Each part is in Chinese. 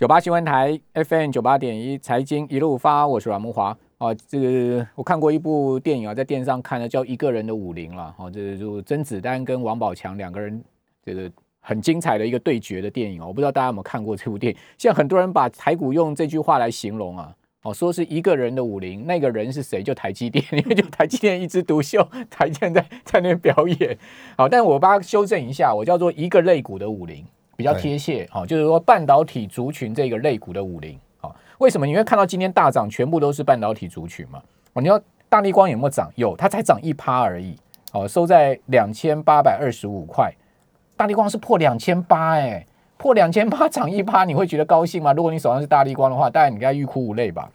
九八新闻台 FM 九八点一财经一路发，我是阮木华啊。这个我看过一部电影啊，在电视上看的，叫《一个人的武林》了。哦，这就甄子丹跟王宝强两个人，这个很精彩的一个对决的电影哦。我不知道大家有没有看过这部电影。现在很多人把台股用这句话来形容啊，哦，说是一个人的武林，那个人是谁？就台积电，因为就台积电一枝独秀，台积电在在那边表演。好，但我把它修正一下，我叫做一个肋骨的武林。比较贴切，好，就是说半导体族群这个类股的五零，啊，为什么你会看到今天大涨，全部都是半导体族群嘛？哦，你要大力光有没有涨？有，它才涨一趴而已，哦，收在两千八百二十五块，大力光是破两千八，哎，破两千八涨一趴，你会觉得高兴吗？如果你手上是大力光的话，当然你该欲哭无泪吧？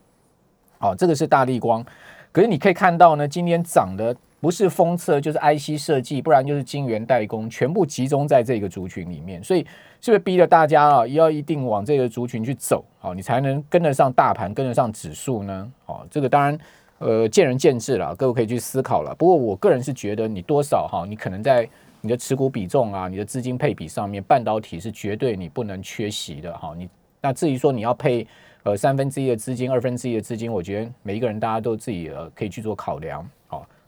好，这个是大力光，可是你可以看到呢，今天涨的。不是封测就是 IC 设计，不然就是晶圆代工，全部集中在这个族群里面，所以是不是逼着大家啊，要一定往这个族群去走，好，你才能跟得上大盘，跟得上指数呢？好，这个当然呃见仁见智了，各位可以去思考了。不过我个人是觉得，你多少哈，你可能在你的持股比重啊，你的资金配比上面，半导体是绝对你不能缺席的哈。你那至于说你要配呃三分之一的资金，二分之一的资金，我觉得每一个人大家都自己呃可以去做考量。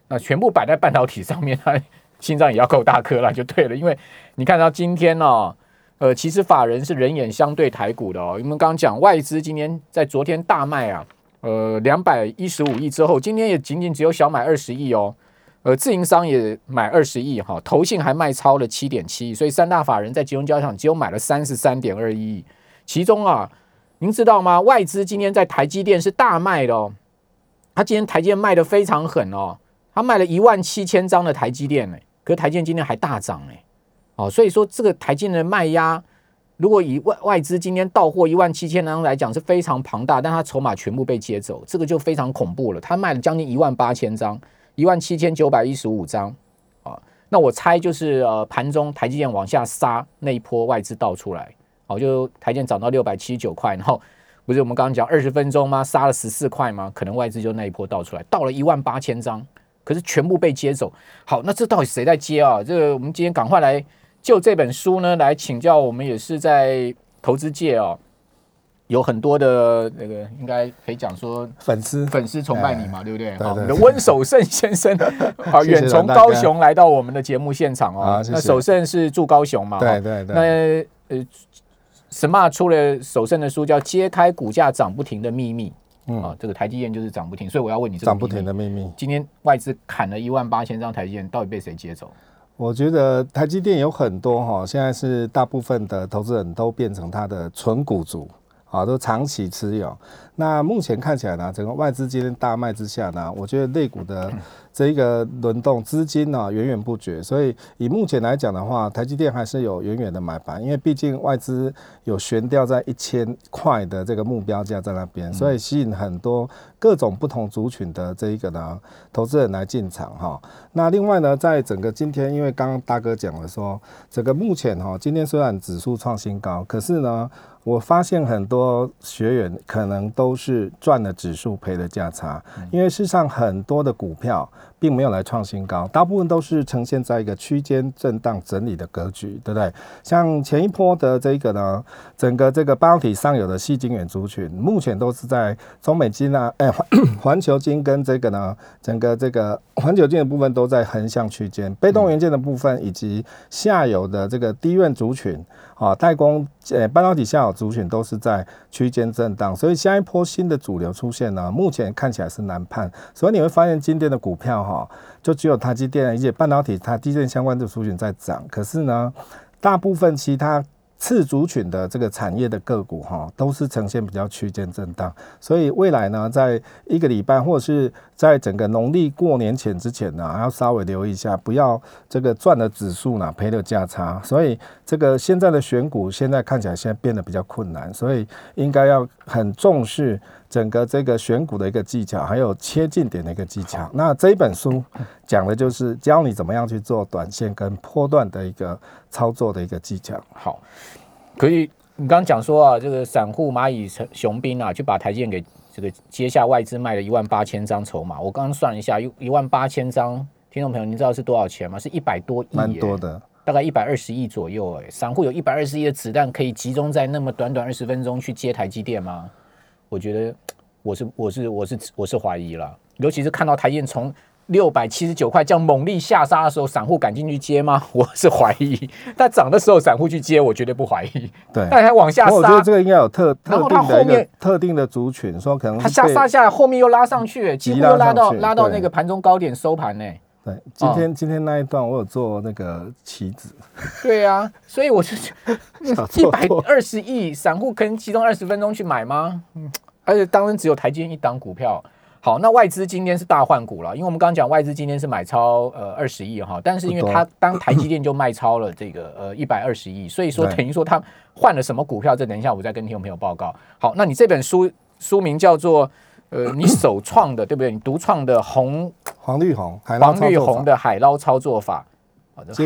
那全部摆在半导体上面，他心脏也要够大颗了，就对了。因为你看到今天呢，呃，其实法人是人眼相对台股的哦。我们刚刚讲外资今天在昨天大卖啊，呃，两百一十五亿之后，今天也仅仅只有小买二十亿哦。呃，自营商也买二十亿哈，投信还卖超了七点七亿，所以三大法人在集中交易场只有买了三十三点二亿。其中啊，您知道吗？外资今天在台积电是大卖的哦，他今天台积电卖的非常狠哦。他卖了一万七千张的台积电呢，可是台积电今天还大涨哎，哦，所以说这个台积电的卖压，如果以外外资今天到货一万七千张来讲是非常庞大，但它筹码全部被接走，这个就非常恐怖了。他卖了将近一万八千张，一万七千九百一十五张啊，那我猜就是呃盘中台积电往下杀那一波外资倒出来，哦，就台积电涨到六百七十九块，然后不是我们刚刚讲二十分钟吗？杀了十四块吗？可能外资就那一波倒出来，到了一万八千张。可是全部被接走。好，那这到底谁在接啊？这个我们今天赶快来就这本书呢来请教。我们也是在投资界哦，有很多的那个应该可以讲说粉丝粉丝崇拜你嘛，对不对？好，我们的温守胜先生啊，远从高雄来到我们的节目现场哦。那守胜是住高雄嘛？对对对。那呃，什么出了守胜的书叫《揭开股价涨不停的秘密》。嗯啊，这个台积电就是涨不停，所以我要问你，涨不停的秘密。今天外资砍了一万八千张台积电，到底被谁接走？我觉得台积电有很多哈，现在是大部分的投资人都变成它的纯股族。啊，都长期持有。那目前看起来呢，整个外资今天大卖之下呢，我觉得类股的 这一个轮动资金呢源源不绝。所以以目前来讲的话，台积电还是有远远的买盘，因为毕竟外资有悬吊在一千块的这个目标价在那边，所以吸引很多各种不同族群的这一个呢投资人来进场哈。那另外呢，在整个今天，因为刚刚大哥讲了说，整个目前哈，今天虽然指数创新高，可是呢。我发现很多学员可能都是赚了指数赔了价差，因为事实上很多的股票并没有来创新高，大部分都是呈现在一个区间震荡整理的格局，对不对？像前一波的这个呢，整个这个半导体上游的细晶圆族群，目前都是在中美金啊，哎 环球金跟这个呢，整个这个环球金的部分都在横向区间，被动元件的部分以及下游的这个低院族群。啊，代工呃，半导体下游族群都是在区间震荡，所以下一波新的主流出现呢，目前看起来是难判。所以你会发现今天的股票哈，就只有台积电而且半导体它低电相关的族群在涨，可是呢，大部分其他。次族群的这个产业的个股哈，都是呈现比较区间震荡，所以未来呢，在一个礼拜或者是在整个农历过年前之前呢，要稍微留意一下，不要这个赚的指数呢赔了价差。所以这个现在的选股现在看起来现在变得比较困难，所以应该要很重视。整个这个选股的一个技巧，还有切近点的一个技巧。那这一本书讲的就是教你怎么样去做短线跟波段的一个操作的一个技巧。好，可以，你刚刚讲说啊，这个散户蚂蚁雄兵啊，就把台积电给这个接下外资卖了一万八千张筹码。我刚刚算了一下，一一万八千张，听众朋友，你知道是多少钱吗？是一百多亿，蛮多的。大概一百二十亿左右，哎，散户有一百二十亿的子弹可以集中在那么短短二十分钟去接台积电吗？我觉得我是我是我是我是怀疑了，尤其是看到台积电从六百七十九块这样猛力下杀的时候，散户敢进去接吗？我是怀疑。但涨的时候，散户去接，我绝对不怀疑。对，但还往下杀，我觉得这个应该有特特定的一个特定的族群，说可能它下杀下来，后面又拉上去，几乎又拉到拉到那个盘中高点收盘呢。对，今天今天那一段我有做那个棋子。对啊，所以我是 一百二十亿散户可能其中二十分钟去买吗？嗯，而且当然只有台积电一档股票。好，那外资今天是大换股了，因为我们刚刚讲外资今天是买超呃二十亿哈，但是因为它当台积电就卖超了这个呃一百二十亿，所以说等于说它换了什么股票？这等一下我再跟听众朋友报告。好，那你这本书书名叫做呃你首创的对不对？你独创的红 黄绿红黄绿红的海捞操作法，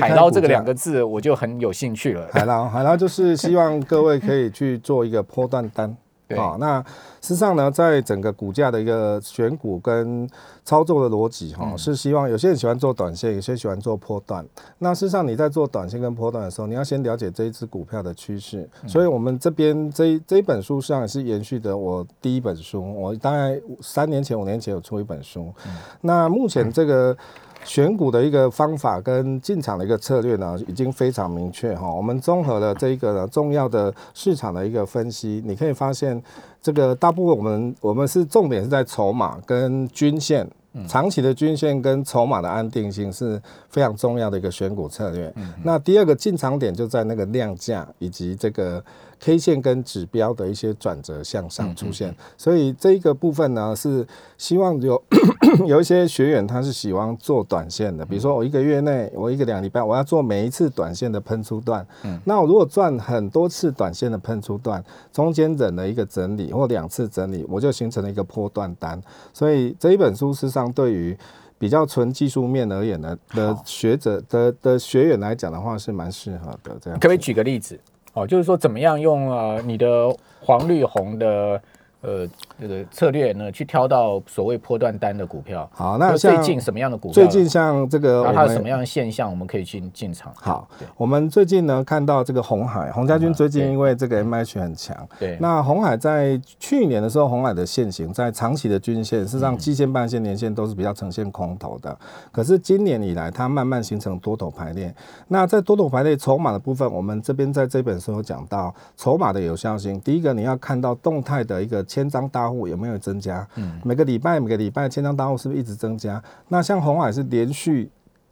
海捞这个两个字我就很有兴趣了。海捞海捞就是希望各位可以去做一个波段单。好，那事实上呢，在整个股价的一个选股跟操作的逻辑，哈，是希望有些人喜欢做短线，有些喜欢做波段。那事实上你在做短线跟波段的时候，你要先了解这一只股票的趋势。所以我们这边这这一本书实际上也是延续的我第一本书，我大概三年前、五年前有出一本书。那目前这个。选股的一个方法跟进场的一个策略呢，已经非常明确哈。我们综合了这一个呢重要的市场的一个分析，你可以发现，这个大部分我们我们是重点是在筹码跟均线，长期的均线跟筹码的安定性是非常重要的一个选股策略。那第二个进场点就在那个量价以及这个。K 线跟指标的一些转折向上出现，所以这一个部分呢是希望有 有一些学员他是喜欢做短线的，比如说我一个月内我一个两礼拜我要做每一次短线的喷出段，嗯，那我如果赚很多次短线的喷出段，中间忍了一个整理或两次整理，我就形成了一个波段单，所以这一本书实际上对于比较纯技术面而言呢的学者的的学员来讲的话是蛮适合的，这样可不可以举个例子？哦，就是说怎么样用啊你的黄绿红的。呃，这个策略呢，去挑到所谓波段单的股票。好，那最近什么样的股票？最近像这个，它有什么样的现象，我们可以去进场。好，我们最近呢看到这个红海，洪家军最近因为这个 M H 很强。对。那红海在去年的时候，红海的线型在长期的均线，事实上季线、半线、年线都是比较呈现空头的。可是今年以来，它慢慢形成多头排列。那在多头排列筹码的部分，我们这边在这本书有讲到筹码的有效性。第一个，你要看到动态的一个。千张大户有没有增加？嗯，每个礼拜每个礼拜千张大户是不是一直增加？那像红海是连续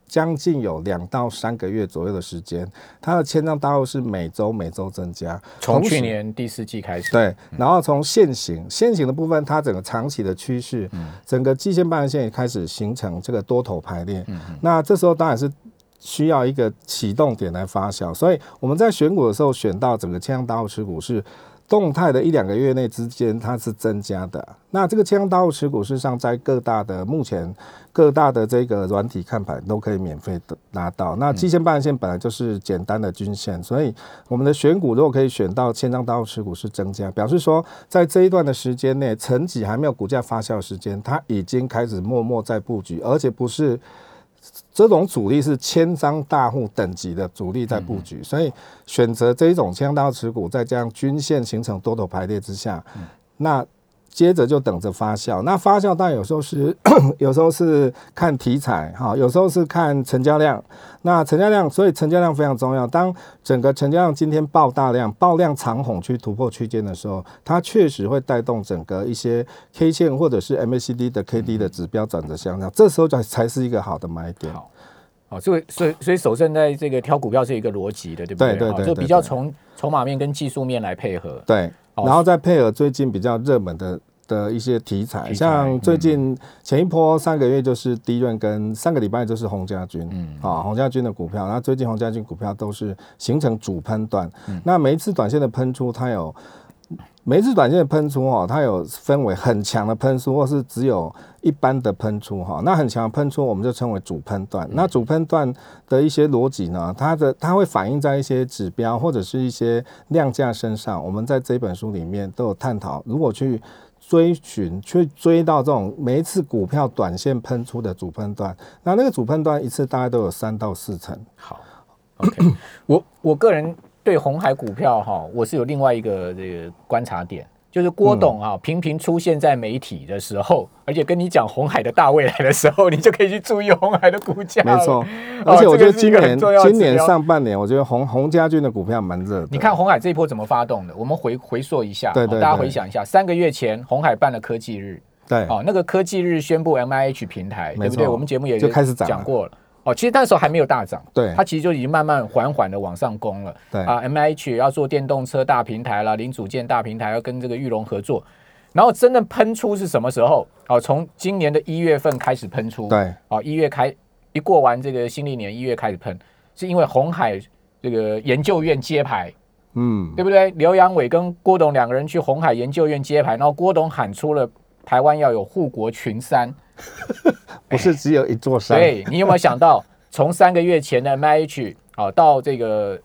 将近有两到三个月左右的时间，它的千张大户是每周每周增加，从去年第四季开始。对，然后从现行现行的部分，它整个长期的趋势，整个季线半线也开始形成这个多头排列。嗯，那这时候当然是需要一个启动点来发酵，所以我们在选股的时候选到整个千张大户持股是。动态的一两个月内之间，它是增加的。那这个千张大户持股，事实上在各大的目前各大的这个软体看盘都可以免费的拿到。那季线半线本来就是简单的均线，所以我们的选股如果可以选到千张大户持股是增加，表示说在这一段的时间内，成绩还没有股价发酵时间，它已经开始默默在布局，而且不是。这种主力是千张大户等级的主力在布局，所以选择这一种千张大户持股，再加上均线形成多头排列之下，那。接着就等着发酵，那发酵当然有时候是，有时候是看题材哈，有时候是看成交量。那成交量，所以成交量非常重要。当整个成交量今天爆大量、爆量长红去突破区间的时候，它确实会带动整个一些 K 线或者是 MACD 的 KD 的指标转折向上，这时候才才是一个好的买点。好，哦，所以所以所以首先在这个挑股票是一个逻辑的，对不对？对对对，就比较从筹码面跟技术面来配合。对。然后再配合最近比较热门的的一些题材，像最近前一波三个月就是低润，跟上个礼拜就是洪家军，嗯，啊，洪家军的股票，那最近洪家军股票都是形成主喷段，那每一次短线的喷出，它有。每一次短线喷出哈，它有分为很强的喷出，或是只有一般的喷出哈。那很强的喷出，我们就称为主喷段。那主喷段的一些逻辑呢，它的它会反映在一些指标或者是一些量价身上。我们在这本书里面都有探讨，如果去追寻、去追到这种每一次股票短线喷出的主喷段，那那个主喷段一次大概都有三到四成。好。我我个人对红海股票哈，我是有另外一个这个观察点。就是郭董啊，频频出现在媒体的时候，而且跟你讲红海的大未来的时候，你就可以去注意红海的股价。没错，而且我觉得今年今年上半年，我觉得红红家军的股票蛮热的。你看红海这一波怎么发动的？我们回回溯一下，对对，大家回想一下，三个月前红海办了科技日，对，哦，那个科技日宣布 M I H 平台，对不对？我们节目也就开始讲过了。哦，其实那时候还没有大涨，对，它其实就已经慢慢缓缓的往上攻了。对啊，M H 要做电动车大平台了，零组件大平台要跟这个玉龙合作。然后真正喷出是什么时候？哦，从今年的一月份开始喷出。对，哦，一月开一过完这个新历年，一月开始喷，是因为红海这个研究院揭牌，嗯，对不对？刘阳伟跟郭董两个人去红海研究院揭牌，然后郭董喊出了台湾要有护国群山，不是只有一座山。对你有没有想到，从三个月前的 M H 啊到这个。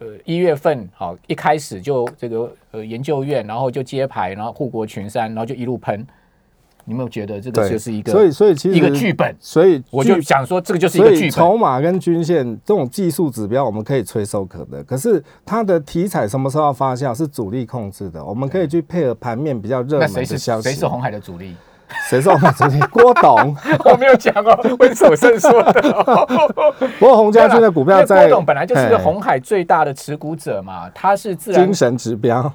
呃，一月份好，一开始就这个呃研究院，然后就揭牌，然后护国群山，然后就一路喷。你有没有觉得这个就是一个？所以所以其实一个剧本。所以我就想说，这个就是一个剧本。筹码跟均线这种技术指标，我们可以催收可得。可是它的题材什么时候要发酵，是主力控制的。我们可以去配合盘面比较热门的消息。谁是红海的主力？谁说红主力？郭董，我没有讲哦，温守胜说的。哦 不过洪家军的股票在郭董本来就是个红海最大的持股者嘛，他是自然精神指标。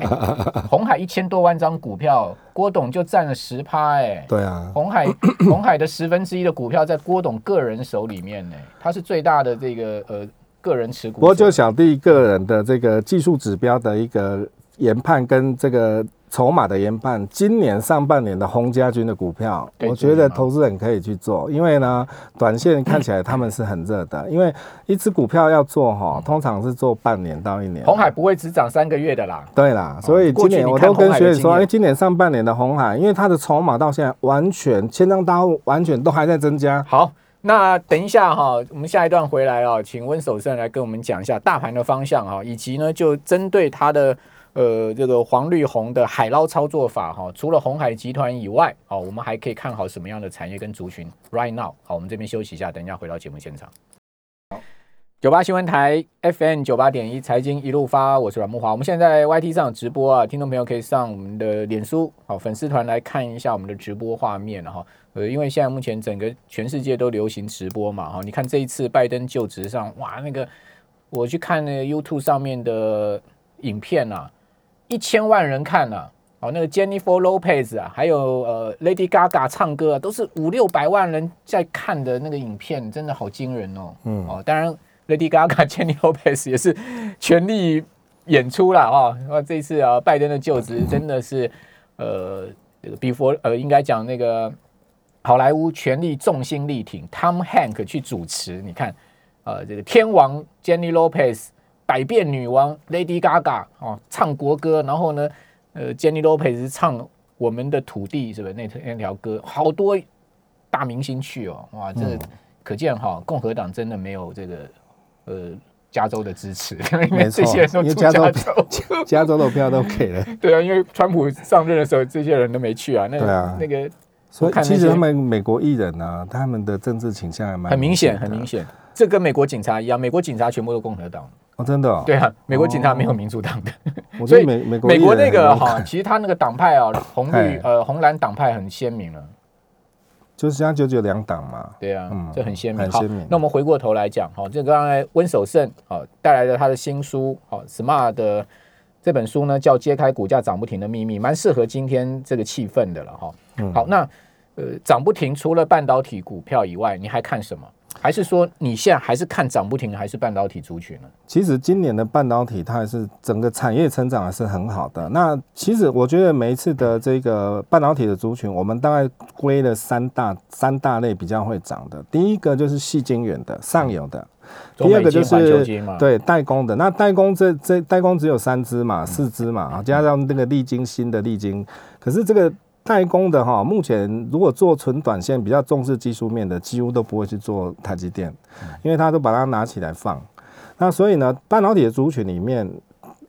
红海一千多万张股票，郭董就占了十趴，哎，对啊，红海 红海的十分之一的股票在郭董个人手里面呢，他是最大的这个呃个人持股。不过就小弟个人的这个技术指标的一个研判跟这个。筹码的研判，今年上半年的洪家军的股票，我觉得投资人可以去做，因为呢，短线看起来他们是很热的，因为一只股票要做哈，通常是做半年到一年。红海不会只涨三个月的啦。对啦，所以今年我都跟学员说，哎，今年上半年的红海，因为它的筹码到现在完全千张大户完全都还在增加。好，那等一下哈，我们下一段回来啊，请温守胜来跟我们讲一下大盘的方向哈，以及呢，就针对它的。呃，这个黄绿红的海捞操作法哈，除了红海集团以外，哦，我们还可以看好什么样的产业跟族群？Right now，好，我们这边休息一下，等一下回到节目现场。九八新闻台 FM 九八点一财经一路发，我是阮木华。我们现在 YT 上直播啊，听众朋友可以上我们的脸书好粉丝团来看一下我们的直播画面哈。呃，因为现在目前整个全世界都流行直播嘛哈，你看这一次拜登就职上，哇，那个我去看那个 YouTube 上面的影片啊。一千万人看了，哦，那个 Jennifer Lopez 啊，还有呃 Lady Gaga 唱歌啊，都是五六百万人在看的那个影片，真的好惊人哦。嗯，哦，当然 Lady Gaga、Jennifer Lopez 也是全力演出了哦。那这一次啊，拜登的就职 真的是呃，，before 呃，应该讲那个好莱坞全力重心力挺，Tom Hank 去主持。你看，呃，这个天王 Jennifer Lopez。百变女王 Lady Gaga 哦，唱国歌，然后呢，呃，Jenny Lopez 唱我们的土地，是不是那那条歌？好多大明星去哦，哇，这可见哈，共和党真的没有这个呃加州的支持，因为这些人都加州，加州的票都给了。对啊，因为川普上任的时候，这些人都没去啊。那啊，那个，所以其实他们美国艺人啊，他们的政治倾向还蛮很明显，很明显。这跟美国警察一样，美国警察全部都共和党。哦，真的？对啊，美国警察没有民主党的，所以美美国美国那个哈，其实他那个党派啊，红绿呃红蓝党派很鲜明了，就是像九九两党嘛。对啊，这很鲜明。很鲜明。那我们回过头来讲，哈，这刚才温守胜啊带来的他的新书，好 Smart 的这本书呢，叫《揭开股价涨不停的秘密》，蛮适合今天这个气氛的了哈。好，那呃涨不停，除了半导体股票以外，你还看什么？还是说你现在还是看涨不停，还是半导体族群呢？其实今年的半导体它还是整个产业成长还是很好的。那其实我觉得每一次的这个半导体的族群，我们大概归了三大三大类比较会涨的。第一个就是细晶圆的上游的，第二个就是对代工的。那代工这这代工只有三只嘛，四只嘛，加上那个利晶新的利晶，可是这个。代工的哈，目前如果做纯短线比较重视技术面的，几乎都不会去做台积电，因为他都把它拿起来放。那所以呢，半导体的族群里面，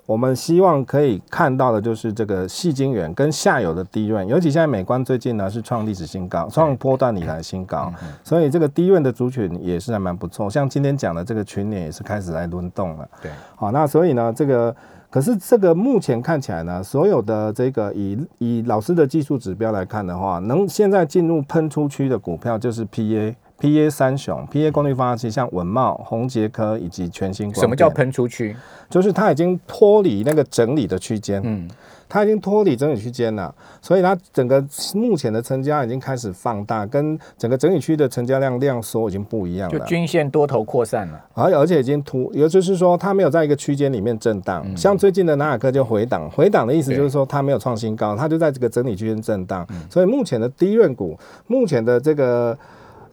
我们希望可以看到的就是这个细晶圆跟下游的低润，尤其现在美光最近呢是创历史新高，创波段以来新高，所以这个低润的族群也是还蛮不错。像今天讲的这个群联也是开始来轮动了。对，好，那所以呢，这个可是这个目前看起来呢，所有的这个以以老师的技术指标来看的话，能现在进入喷出区的股票就是 PA。P A 三雄，P A 功率放大器，像文茂、宏杰科以及全新。什么叫喷出区？就是它已经脱离那个整理的区间，嗯，它已经脱离整理区间了，所以它整个目前的成交已经开始放大，跟整个整理区的成交量量缩已经不一样了。就均线多头扩散了，而而且已经突，也就是说它没有在一个区间里面震荡。像最近的纳尔克就回档，回档的意思就是说它没有创新高，它就在这个整理区间震荡。所以目前的低润股，目前的这个。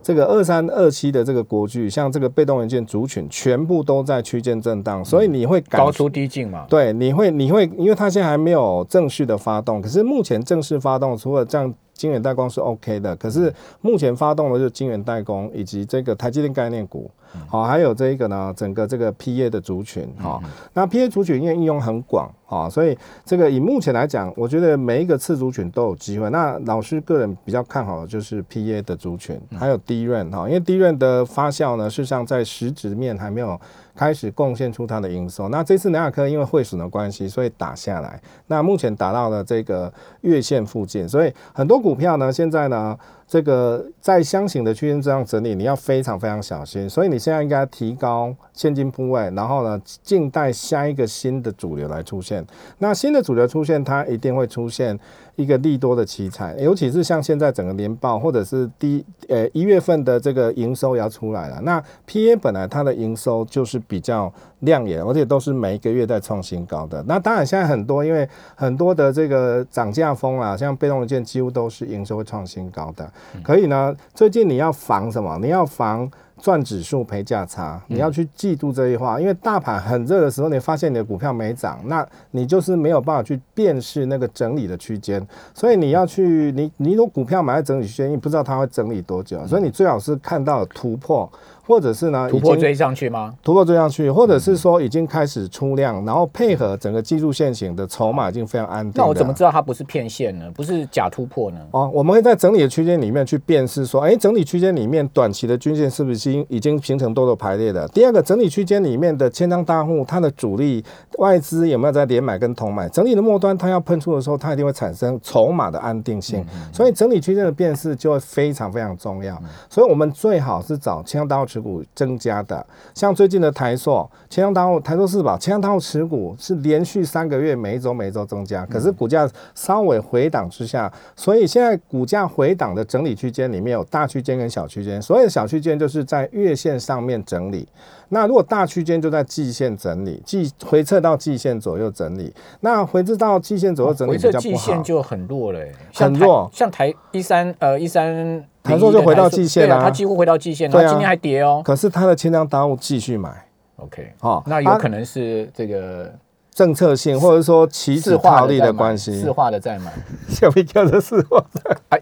这个二三二七的这个国巨，像这个被动元件族群，全部都在区间震荡，所以你会高出低进嘛？对，你会你会，因为它现在还没有正式的发动，可是目前正式发动，除了这样。晶圆代工是 OK 的，可是目前发动的就是晶圆代工以及这个台积电概念股，好，还有这一个呢，整个这个 PA 的族群，哈，那 PA 族群因为应用很广，哈，所以这个以目前来讲，我觉得每一个次族群都有机会。那老师个人比较看好的就是 PA 的族群，还有低润，哈，因为低润的发酵呢，事实上在实质面还没有。开始贡献出它的营收。那这次南亚科因为汇损的关系，所以打下来。那目前达到了这个月线附近，所以很多股票呢，现在呢。这个在箱型的区间这样整理，你要非常非常小心，所以你现在应该提高现金部位，然后呢，静待下一个新的主流来出现。那新的主流出现，它一定会出现一个利多的奇才，尤其是像现在整个年报或者是第呃一月份的这个营收要出来了。那 P A 本来它的营收就是比较亮眼，而且都是每一个月在创新高的。那当然现在很多因为很多的这个涨价风啊，像被动元件几乎都是营收会创新高的。可以呢，最近你要防什么？你要防赚指数赔价差，你要去记住这句话。因为大盘很热的时候，你发现你的股票没涨，那你就是没有办法去辨识那个整理的区间。所以你要去，你你如果股票买在整理区间，你不知道它会整理多久，所以你最好是看到突破。或者是呢？突破追上去吗？突破追上去，或者是说已经开始出量，然后配合整个技术线型的筹码已经非常安定。那我怎么知道它不是骗线呢？不是假突破呢？哦，我们会在整理的区间里面去辨识，说，哎，整理区间里面短期的均线是不是已经已经形成多头排列的？第二个，整理区间里面的千张大户，它的主力外资有没有在连买跟同买？整理的末端，它要喷出的时候，它一定会产生筹码的安定性。所以整理区间的辨识就会非常非常重要。所以我们最好是找千张大户持。股增加的，像最近的台塑、千阳大户、台塑四宝、千阳大户持股是连续三个月每一周每一周增加，可是股价稍微回档之下，所以现在股价回档的整理区间里面有大区间跟小区间，所谓的小区间就是在月线上面整理，那如果大区间就在季线整理，季回撤到季线左右整理，那回撤到季线左右整理比较不好，季线就很弱了，很弱，像台一三呃一三。台硕就回到季线了，它几乎回到季线，它今天还跌哦。可是它的千量大户继续买，OK，好，那有可能是这个政策性，或者说旗帜套利的关系，市化的在买，小 B 叫做市化的，哎，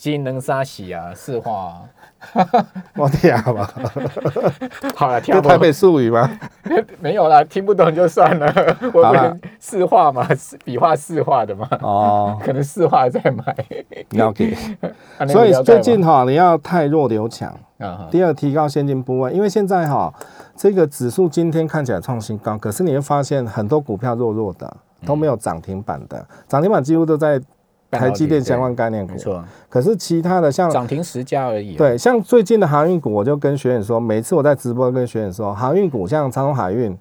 技能杀喜啊，四化。我听吧，好了，听台北术语吗？没有啦，听不懂就算了。我们四画嘛，笔画四画的嘛。哦，可能四画在买。OK，所以最近哈，你要太弱留强。第二，提高现金部位，因为现在哈，这个指数今天看起来创新高，可是你会发现很多股票弱弱的，都没有涨停板的，涨停板几乎都在。台积电相关概念股，没错。可是其他的像涨停十家而已。对，像最近的航运股，我就跟学员说，每次我在直播跟学员说，航运股像长荣海运，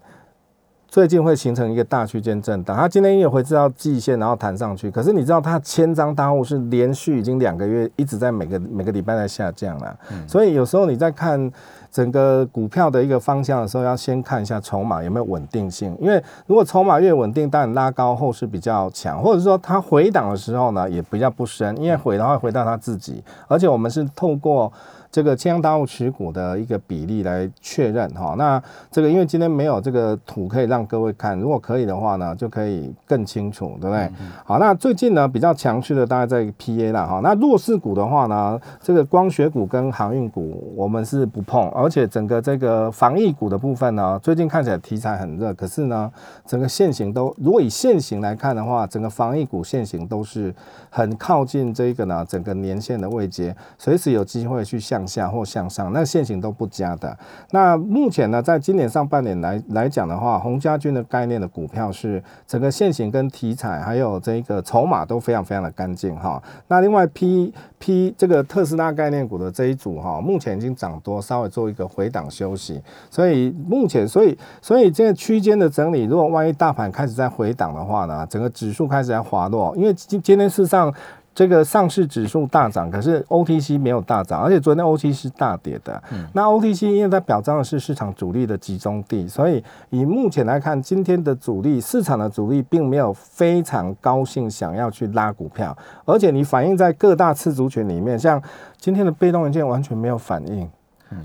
最近会形成一个大区间震荡。它今天也会知道季线，然后弹上去。可是你知道，它千张大户是连续已经两个月一直在每个每个礼拜在下降了。所以有时候你在看。整个股票的一个方向的时候，要先看一下筹码有没有稳定性，因为如果筹码越稳定，当然拉高后是比较强，或者说它回档的时候呢，也比较不深，因为回的话回到它自己，而且我们是透过。这个千阳大户持股的一个比例来确认哈，那这个因为今天没有这个图可以让各位看，如果可以的话呢，就可以更清楚，对不对？好，那最近呢比较强势的大概在 PA 啦哈，那弱势股的话呢，这个光学股跟航运股我们是不碰，而且整个这个防疫股的部分呢，最近看起来题材很热，可是呢，整个线型都如果以线型来看的话，整个防疫股线型都是很靠近这个呢整个年线的位阶，随时有机会去向向下或向上，那线型都不佳的。那目前呢，在今年上半年来来讲的话，洪家军的概念的股票是整个线型跟题材还有这个筹码都非常非常的干净哈。那另外 P P 这个特斯拉概念股的这一组哈，目前已经涨多，稍微做一个回档休息，所以目前所以所以这个区间的整理，如果万一大盘开始在回档的话呢，整个指数开始在滑落，因为今今天事实上。这个上市指数大涨，可是 OTC 没有大涨，而且昨天 OTC 是大跌的。那 OTC 因为它表彰的是市场主力的集中地，所以以目前来看，今天的主力市场的主力并没有非常高兴想要去拉股票，而且你反映在各大次族群里面，像今天的被动元件完全没有反应。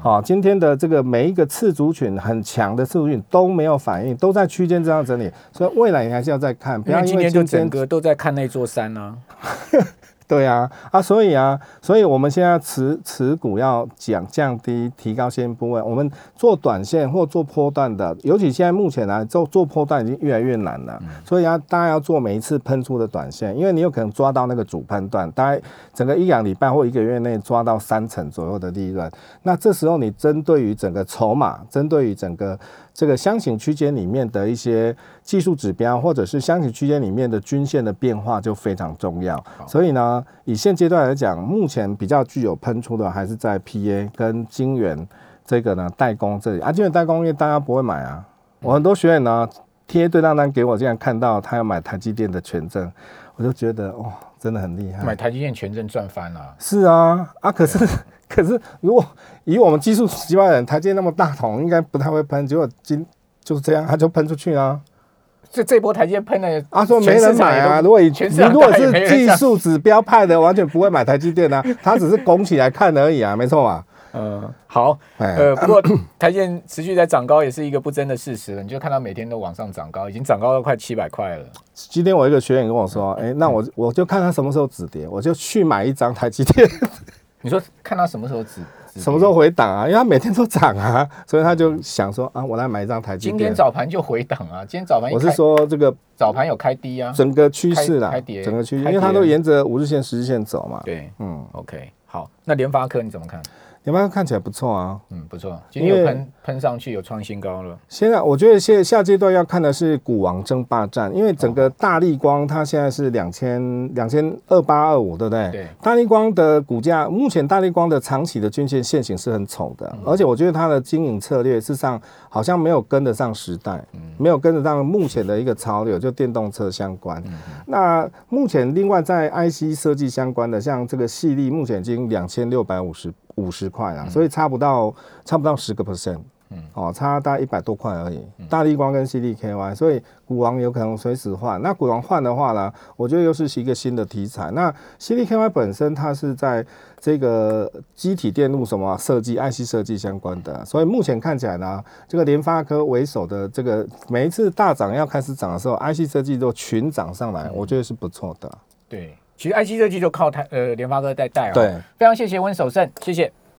好，今天的这个每一个次族群很强的次族群都没有反应，都在区间这样整理，所以未来你还是要再看，不要今天就整个都在看那座山呢。对啊，啊，所以啊，所以我们现在持持股要讲降低、提高先部位。我们做短线或做波段的，尤其现在目前来做做波段已经越来越难了。所以啊，大家要做每一次喷出的短线，因为你有可能抓到那个主判断，大概整个一两礼拜或一个月内抓到三成左右的利润。那这时候你针对于整个筹码，针对于整个。这个箱型区间里面的一些技术指标，或者是箱型区间里面的均线的变化就非常重要。所以呢，以现阶段来讲，目前比较具有喷出的还是在 PA 跟晶圆这个呢代工这里。啊，晶圆代工因为大家不会买啊，我很多学员呢贴对账单给我，竟然看到他要买台积电的权证，我就觉得哇，真的很厉害。买台积电权证赚翻了。是啊，啊可是。可是，如果以我们技术习惯人，台阶那么大桶，应该不太会喷。结果今就是这样，它就喷出去了。这这波台阶喷了，他说没人买啊。如果以你如果是技术指标派的，完全不会买台积电啊。他只是拱起来看而已啊，没错啊？嗯，好。呃，不过台积持续在涨高，也是一个不争的事实了。你就看到每天都往上涨高，已经涨高了快七百块了。今天我一个学员跟我说：“哎，那我我就看他什么时候止跌，我就去买一张台积电。”你说看他什么时候止，什么时候回档啊？因为他每天都涨啊，所以他就想说啊，我来买一张台积今天早盘就回档啊，今天早盘我是说这个早盘有开低啊，整个趋势啦，整个趋势，因为它都沿着五日线、十日线走嘛。对，嗯，OK，好，那联发科你怎么看？联发科看起来不错啊，嗯，不错，今天有喷喷上去，有创新高了。现在我觉得现下阶段要看的是股王争霸战，因为整个大力光它现在是两千两千二八二五，对不对？对。大力光的股价目前大力光的长期的均线线型是很丑的，而且我觉得它的经营策略事实上好像没有跟得上时代，没有跟得上目前的一个潮流，就电动车相关。那目前另外在 IC 设计相关的，像这个细粒，目前已经两千六百五十。五十块啊，所以差不到差不到十个 percent，嗯，哦，差大概一百多块而已。大力光跟 C D K Y，所以股王有可能随时换。那股王换的话呢，我觉得又是一个新的题材。那 C D K Y 本身它是在这个机体电路什么设计、IC 设计相关的，所以目前看起来呢，这个联发科为首的这个每一次大涨要开始涨的时候，IC 设计都群涨上来，我觉得是不错的。对。其实 IC 设计就靠台呃联发科在带啊，对，非常谢谢温守胜，谢谢。